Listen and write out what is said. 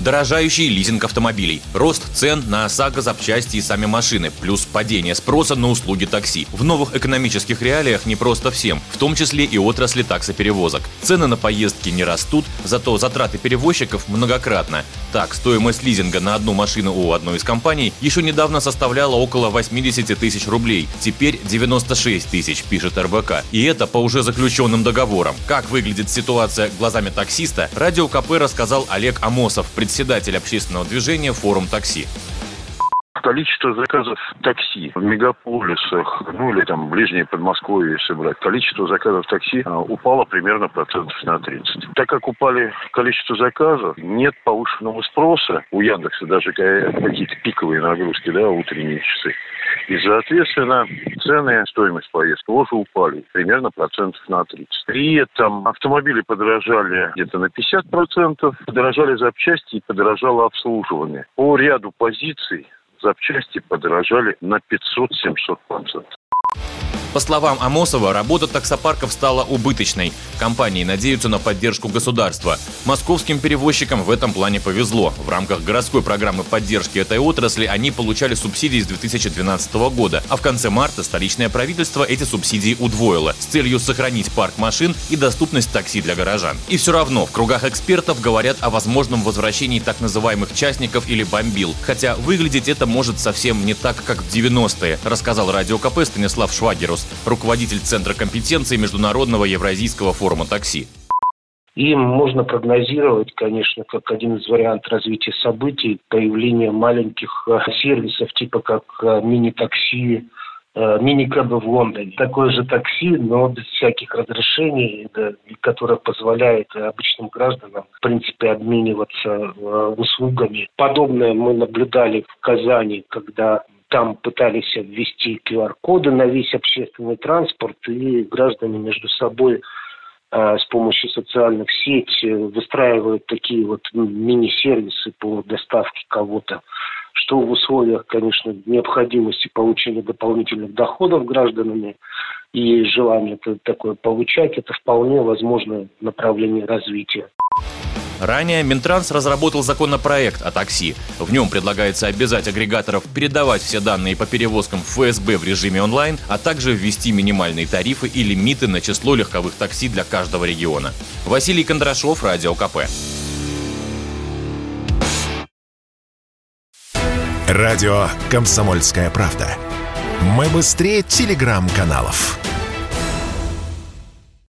Дорожающий лизинг автомобилей, рост цен на ОСАГО, запчасти и сами машины, плюс падение спроса на услуги такси. В новых экономических реалиях не просто всем, в том числе и отрасли таксоперевозок. Цены на поездки не растут, зато затраты перевозчиков многократно. Так, стоимость лизинга на одну машину у одной из компаний еще недавно составляла около 80 тысяч рублей, теперь 96 тысяч, пишет РБК. И это по уже заключенным договорам. Как выглядит ситуация глазами таксиста, Радио КП рассказал Олег Амосов, председатель общественного движения «Форум такси». Количество заказов такси в мегаполисах, ну или там ближнее Подмосковье, если брать, количество заказов такси а, упало примерно процентов на 30. Так как упали количество заказов, нет повышенного спроса у Яндекса, даже какие-то пиковые нагрузки, да, утренние часы. И, соответственно, цены, стоимость поездки тоже упали примерно процентов на 30. При этом автомобили подорожали где-то на 50%, подорожали запчасти и подорожало обслуживание. По ряду позиций запчасти подорожали на 500-700%. По словам Амосова, работа таксопарков стала убыточной. Компании надеются на поддержку государства. Московским перевозчикам в этом плане повезло. В рамках городской программы поддержки этой отрасли они получали субсидии с 2012 года, а в конце марта столичное правительство эти субсидии удвоило с целью сохранить парк машин и доступность такси для горожан. И все равно в кругах экспертов говорят о возможном возвращении так называемых частников или бомбил, хотя выглядеть это может совсем не так, как в 90-е, рассказал радио КП Станислав Швагерус, руководитель Центра компетенции Международного Евразийского форума такси. И можно прогнозировать, конечно, как один из вариантов развития событий, появление маленьких э, сервисов, типа как э, мини-такси, э, мини-кэбы в Лондоне. Такое же такси, но без всяких разрешений, которое позволяет обычным гражданам, в принципе, обмениваться услугами. Подобное мы наблюдали в Казани, когда там пытались ввести QR-коды на весь общественный транспорт, и граждане между собой э, с помощью социальных сетей выстраивают такие вот мини-сервисы по доставке кого-то, что в условиях, конечно, необходимости получения дополнительных доходов гражданами и желания такое получать, это вполне возможное направление развития. Ранее Минтранс разработал законопроект о такси. В нем предлагается обязать агрегаторов передавать все данные по перевозкам ФСБ в режиме онлайн, а также ввести минимальные тарифы и лимиты на число легковых такси для каждого региона. Василий Кондрашов, Радио КП. Радио «Комсомольская правда». Мы быстрее телеграм-каналов.